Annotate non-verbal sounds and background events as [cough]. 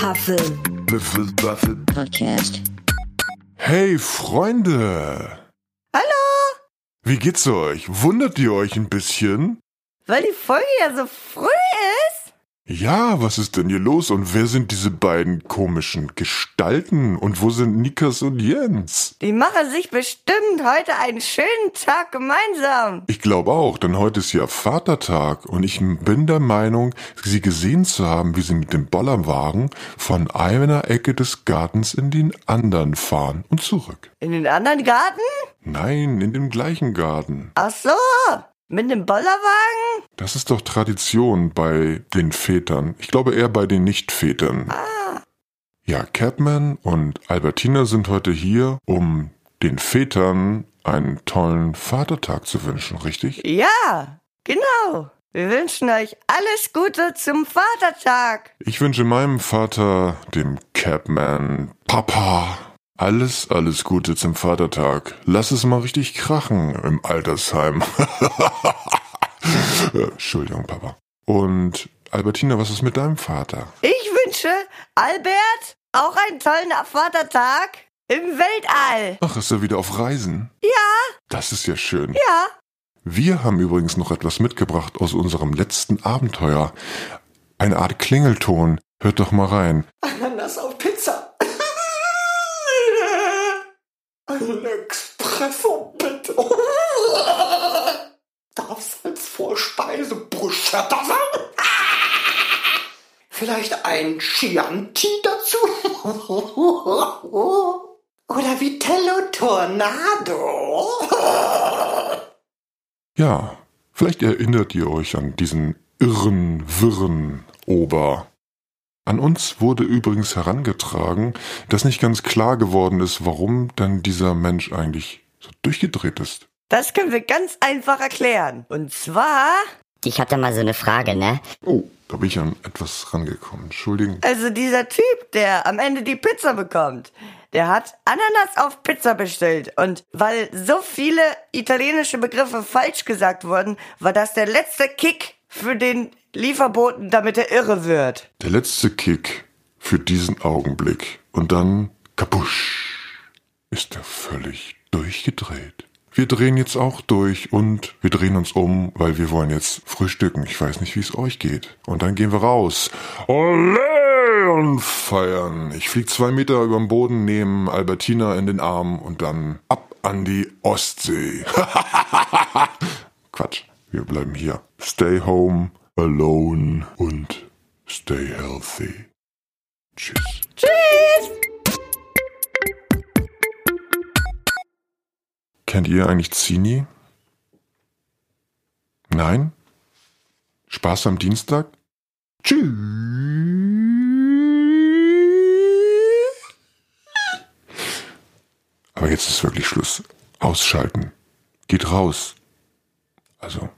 Hufflepuffel. Podcast. Hey Freunde! Hallo, Wie geht's euch? Wundert ihr euch ein bisschen? weil die Folge ja so früh ist. Ja, was ist denn hier los und wer sind diese beiden komischen Gestalten und wo sind Nikas und Jens? Die machen sich bestimmt heute einen schönen Tag gemeinsam. Ich glaube auch, denn heute ist ja Vatertag und ich bin der Meinung, sie gesehen zu haben, wie sie mit dem Bollerwagen von einer Ecke des Gartens in den anderen fahren und zurück. In den anderen Garten? Nein, in dem gleichen Garten. Ach so, mit dem Bollerwagen? Das ist doch Tradition bei den Vätern. Ich glaube eher bei den Nicht-Vätern. Ja, Catman und Albertina sind heute hier, um den Vätern einen tollen Vatertag zu wünschen, richtig? Ja, genau. Wir wünschen euch alles Gute zum Vatertag. Ich wünsche meinem Vater, dem Catman, Papa, alles, alles Gute zum Vatertag. Lass es mal richtig krachen im Altersheim. [laughs] Entschuldigung, Papa. Und Albertina, was ist mit deinem Vater? Ich wünsche Albert auch einen tollen Vatertag im Weltall. Ach, ist er wieder auf Reisen? Ja, Das ist ja schön. ja. Wir haben übrigens noch etwas mitgebracht aus unserem letzten Abenteuer. Eine Art Klingelton. Hört doch mal rein. [laughs] Ananas auf Pizza. Ein Espresso bitte. Darf als Vorspeise Bruschetta sein? Vielleicht ein Chianti dazu? Oder Vitello Tornado? Ja, vielleicht erinnert ihr euch an diesen irren, wirren Ober. An uns wurde übrigens herangetragen, dass nicht ganz klar geworden ist, warum dann dieser Mensch eigentlich so durchgedreht ist. Das können wir ganz einfach erklären. Und zwar, Ich hatte mal so eine Frage, ne? Oh, da bin ich an etwas rangekommen. Entschuldigung. also dieser Typ, der am Ende die Pizza bekommt, der hat Ananas auf Pizza bestellt. Und weil so viele italienische Begriffe falsch gesagt wurden, war das der letzte Kick für den Lieferboten, damit er irre wird. Der letzte Kick für diesen Augenblick. Und dann, kapusch, ist er völlig durchgedreht. Wir drehen jetzt auch durch und wir drehen uns um, weil wir wollen jetzt frühstücken. Ich weiß nicht, wie es euch geht. Und dann gehen wir raus. Olé und feiern. Ich flieg zwei Meter über dem Boden, nehme Albertina in den Arm und dann ab an die Ostsee. [laughs] Quatsch. Wir bleiben hier. Stay home, alone und stay healthy. Tschüss. Tschüss! Kennt ihr eigentlich Zini? Nein? Spaß am Dienstag? Tschüss. Aber jetzt ist wirklich Schluss. Ausschalten. Geht raus. Also,